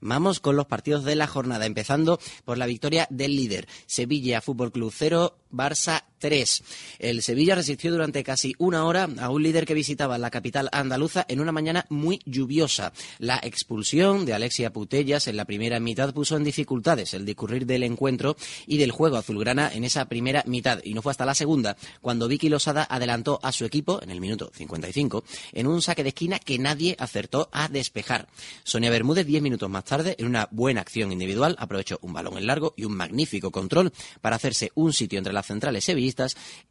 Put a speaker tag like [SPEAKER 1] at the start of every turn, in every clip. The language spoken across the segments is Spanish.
[SPEAKER 1] Vamos con los partidos de la jornada, empezando por la victoria del líder, Sevilla Fútbol Club 0, Barça 3. El Sevilla resistió durante casi una hora a un líder que visitaba la capital andaluza en una mañana muy lluviosa. La expulsión de Alexia Putellas en la primera mitad puso en dificultades el discurrir del encuentro y del juego azulgrana en esa primera mitad. Y no fue hasta la segunda cuando Vicky Losada adelantó a su equipo en el minuto 55 en un saque de esquina que nadie acertó a despejar. Sonia Bermúdez, diez minutos más tarde, en una buena acción individual, aprovechó un balón en largo y un magnífico control para hacerse un sitio entre las centrales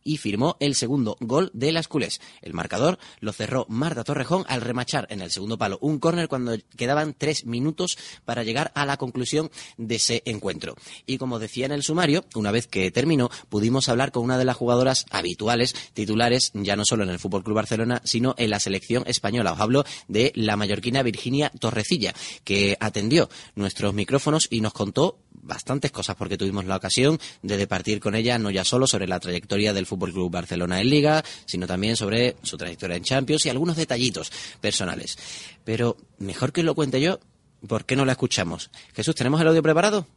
[SPEAKER 1] y firmó el segundo gol de las culés. El marcador lo cerró Marta Torrejón al remachar en el segundo palo un córner cuando quedaban tres minutos para llegar a la conclusión de ese encuentro. Y como decía en el sumario, una vez que terminó, pudimos hablar con una de las jugadoras habituales, titulares, ya no solo en el Fútbol Club Barcelona, sino en la selección española. Os hablo de la mallorquina Virginia Torrecilla, que atendió nuestros micrófonos y nos contó bastantes cosas porque tuvimos la ocasión de departir con ella no ya solo sobre la trayectoria del Fútbol Club Barcelona en Liga, sino también sobre su trayectoria en Champions y algunos detallitos personales. Pero mejor que lo cuente yo, ¿por qué no la escuchamos? Jesús, ¿tenemos el audio preparado?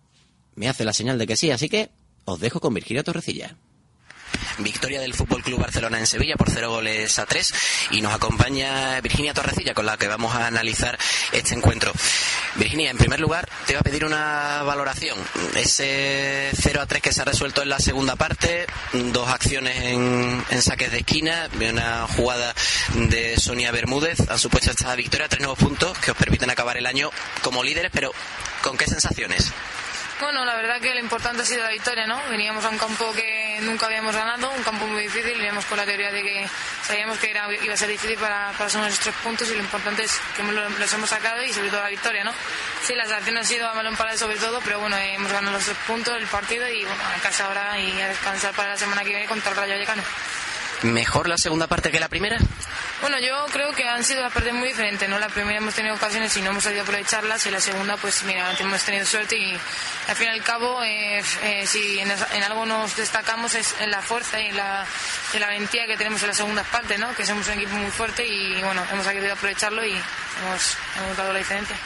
[SPEAKER 1] Me hace la señal de que sí, así que os dejo con Virginia Torrecilla victoria del Fútbol Club Barcelona en Sevilla por cero goles a tres y nos acompaña Virginia Torrecilla con la que vamos a analizar este encuentro. Virginia, en primer lugar, te voy a pedir una valoración. Ese 0 a 3 que se ha resuelto en la segunda parte, dos acciones en, saques de esquina, una jugada de Sonia Bermúdez, han supuesto esta victoria, tres nuevos puntos que os permiten acabar el año como líderes, pero ¿con qué sensaciones?
[SPEAKER 2] Bueno, la verdad que lo importante ha sido la victoria, ¿no? Veníamos a un campo que nunca habíamos ganado, un campo muy difícil, veníamos con la teoría de que sabíamos que era, iba a ser difícil para, para sumar esos tres puntos y lo importante es que los hemos sacado y sobre todo la victoria, ¿no? Sí, las acciones han sido a melón para sobre todo, pero bueno, hemos ganado los tres puntos, el partido y bueno, a casa ahora y a descansar para la semana que viene contra el Rayo Vallecano.
[SPEAKER 1] ¿Mejor la segunda parte que la primera?
[SPEAKER 2] Bueno, yo creo que han sido las partes muy diferentes, ¿no? La primera hemos tenido ocasiones y no hemos sabido aprovecharlas y la segunda, pues mira, hemos tenido suerte y al fin y al cabo, eh, eh, si en, algo nos destacamos es en la fuerza y en la, en la valentía que tenemos en la segunda parte, ¿no? Que somos un equipo muy fuerte y bueno, hemos sabido aprovecharlo y hemos, hemos dado la diferencia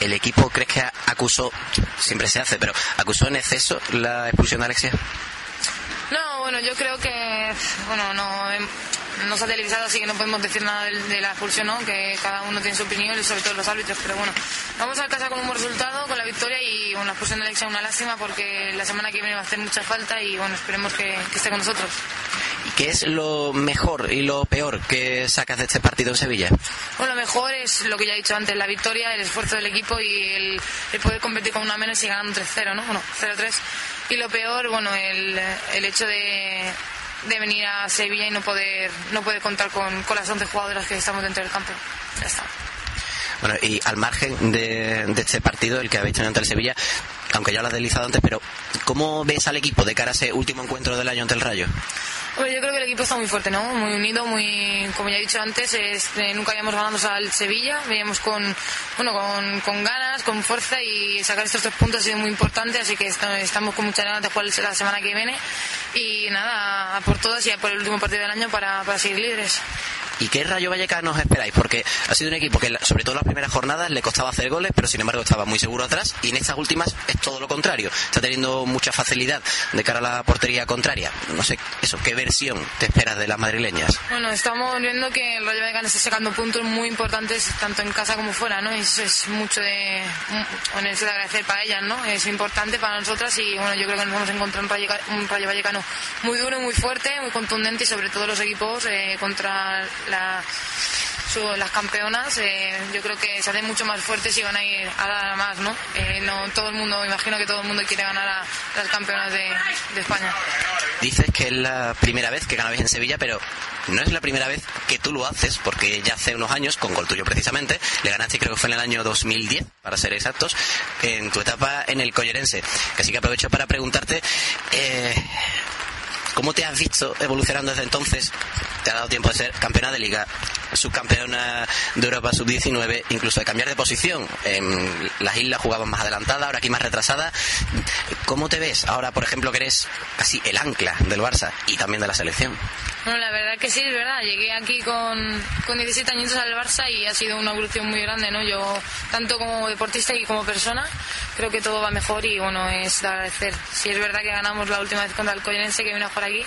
[SPEAKER 1] el equipo crees que acusó, siempre se hace, pero acusó en exceso la expulsión de Alexia?
[SPEAKER 2] No, bueno, yo creo que, bueno, no, em, no se ha televisado, así que no podemos decir nada de, la expulsión, ¿no? Que cada uno tiene su opinión y sobre todo los árbitros, pero bueno, vamos a casa con un buen resultado, con la victoria y bueno, la expulsión de Alexia una lástima porque la semana que viene va a hacer mucha falta y bueno, esperemos que, esté con nosotros.
[SPEAKER 1] ¿Y qué es lo mejor y lo peor que sacas de este partido en Sevilla?
[SPEAKER 2] Bueno, lo mejor es lo que ya he dicho antes, la victoria, el esfuerzo del equipo y el, poder competir con una menos y ganando 3-0, ¿no? Bueno, 0-3 y lo peor, bueno, el, el hecho de, de, venir a Sevilla y no poder, no poder contar con, con las 11 jugadoras que estamos dentro del campo. Ya está.
[SPEAKER 1] Bueno, y al margen de, de, este partido, el que habéis tenido ante el Sevilla, aunque ya lo has deslizado antes, pero ¿cómo ves al equipo de cara a ese último encuentro del año ante el Rayo?
[SPEAKER 2] Bueno, yo creo que el equipo está muy fuerte, ¿no? Muy unido, muy, como ya he dicho antes, este, nunca habíamos ganado al Sevilla, veníamos con, bueno, con, con, ganas, con fuerza y sacar estos tres puntos ha sido muy importante, así que estamos con muchas ganas de jugar la semana que viene y nada, a por todas y a por el último partido del año para, para seguir líderes.
[SPEAKER 1] ¿Y qué Rayo Vallecano os esperáis? Porque ha sido un equipo que, sobre todo en las primeras jornadas, le costaba hacer goles, pero sin embargo estaba muy seguro atrás. Y en estas últimas es todo lo contrario. Está teniendo mucha facilidad de cara a la portería contraria. No sé, eso, ¿qué versión te esperas de las madrileñas?
[SPEAKER 2] Bueno, estamos viendo que el Rayo Vallecano está sacando puntos muy importantes, tanto en casa como fuera, ¿no? Eso es mucho de, de agradecer para ellas, ¿no? Es importante para nosotras y, bueno, yo creo que nos vamos a encontrar un Rayo, un Rayo Vallecano muy duro, muy fuerte, muy contundente y sobre todo los equipos eh, contra las campeonas, eh, yo creo que se hacen mucho más fuertes y van a ir a dar más, ¿no? Eh, no todo el mundo, imagino que todo el mundo quiere ganar a las campeonas de, España.
[SPEAKER 1] Dices que es la primera vez que ganabais en Sevilla, pero no es la primera vez que tú lo haces, porque ya hace unos años, con gol tuyo precisamente, le ganaste, creo que fue en el año 2010, para ser exactos, en tu etapa en el Collerense. Así que aprovecho para preguntarte, eh, ¿cómo te has visto evolucionando desde entonces te ha dado tiempo de ser campeona de liga, subcampeona de Europa sub-19, incluso de cambiar de posición. En las islas jugaban más adelantada, ahora aquí más retrasada. ¿Cómo te ves ahora, por ejemplo, que eres casi el ancla del Barça y también de la selección?
[SPEAKER 2] Bueno, la verdad que sí, es verdad. Llegué aquí con, con 17 años al Barça y ha sido una evolución muy grande, ¿no? Yo, tanto como deportista y como persona, creo que todo va mejor y, bueno, es de agradecer. Si es verdad que ganamos la última vez contra el Collense que vino a jugar aquí,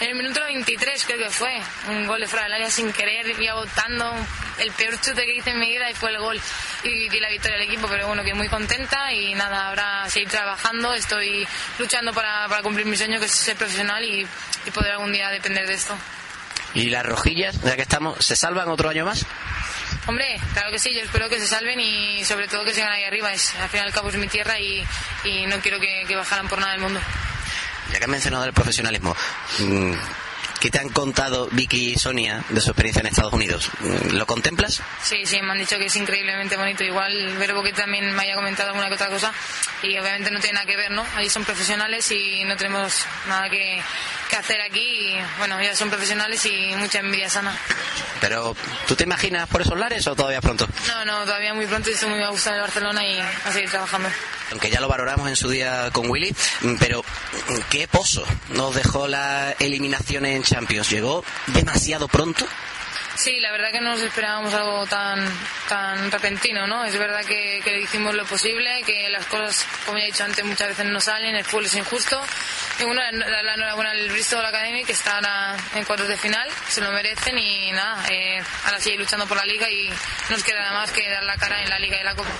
[SPEAKER 2] en el minuto 23 creo que fue, un gol de fuera del área sin querer, iba botando el peor chute que hice en mi vida y fue el gol y di la victoria al equipo, pero bueno, que muy contenta y nada, ahora seguir trabajando, estoy luchando para, para cumplir mi sueño que es ser profesional y, y poder algún día depender de esto.
[SPEAKER 1] ¿Y las rojillas, ya que estamos, se salvan otro año más?
[SPEAKER 2] Hombre, claro que sí, yo espero que se salven y sobre todo que sigan ahí arriba. Es, al final y al cabo es mi tierra y, no quiero que, que bajaran por nada del mundo.
[SPEAKER 1] Ya que has mencionado el profesionalismo, mm, ¿qué te han contado Vicky y Sonia de su experiencia en Estados Unidos? ¿Lo contemplas?
[SPEAKER 2] Sí, sí, me han dicho que es increíblemente bonito. Igual Verbo que también me haya comentado alguna que otra cosa y obviamente no tiene nada que ver, ¿no? Allí son profesionales y no tenemos nada que, que hacer aquí y bueno, ya son profesionales y mucha envidia sana.
[SPEAKER 1] Pero, ¿tú te imaginas por esos lares o todavía pronto?
[SPEAKER 2] No, no, todavía muy pronto y estoy muy a gusto en Barcelona y a seguir trabajando.
[SPEAKER 1] Aunque ya lo valoramos en su día con Willy, mm, pero mm, ¿qué pozo nos dejó la eliminación en Champions? ¿Llegó demasiado pronto?
[SPEAKER 2] Sí, la verdad que no nos esperábamos algo tan tan repentino, ¿no? Es verdad que, hicimos lo posible, que las cosas, como ya he dicho antes, muchas veces no salen, el fútbol es injusto. Y bueno, dar la enhorabuena al Bristol Academy, que está ahora en cuartos de final, se lo merecen y nada, eh, ahora sigue luchando por la liga y no nos queda nada más que dar la cara en la liga y la copa.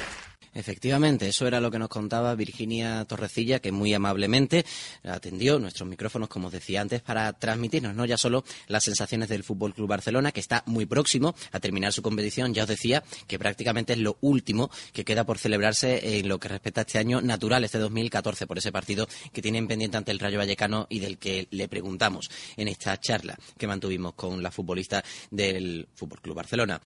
[SPEAKER 1] Efectivamente, eso era lo que nos contaba Virginia Torrecilla, que muy amablemente atendió nuestros micrófonos, como os decía antes, para transmitirnos no ya solo las sensaciones del Fútbol Club Barcelona, que está muy próximo a terminar su competición. Ya os decía que prácticamente es lo último que queda por celebrarse en lo que respecta a este año natural, este 2014, por ese partido que tienen pendiente ante el Rayo Vallecano y del que le preguntamos en esta charla que mantuvimos con la futbolista del Fútbol Club Barcelona.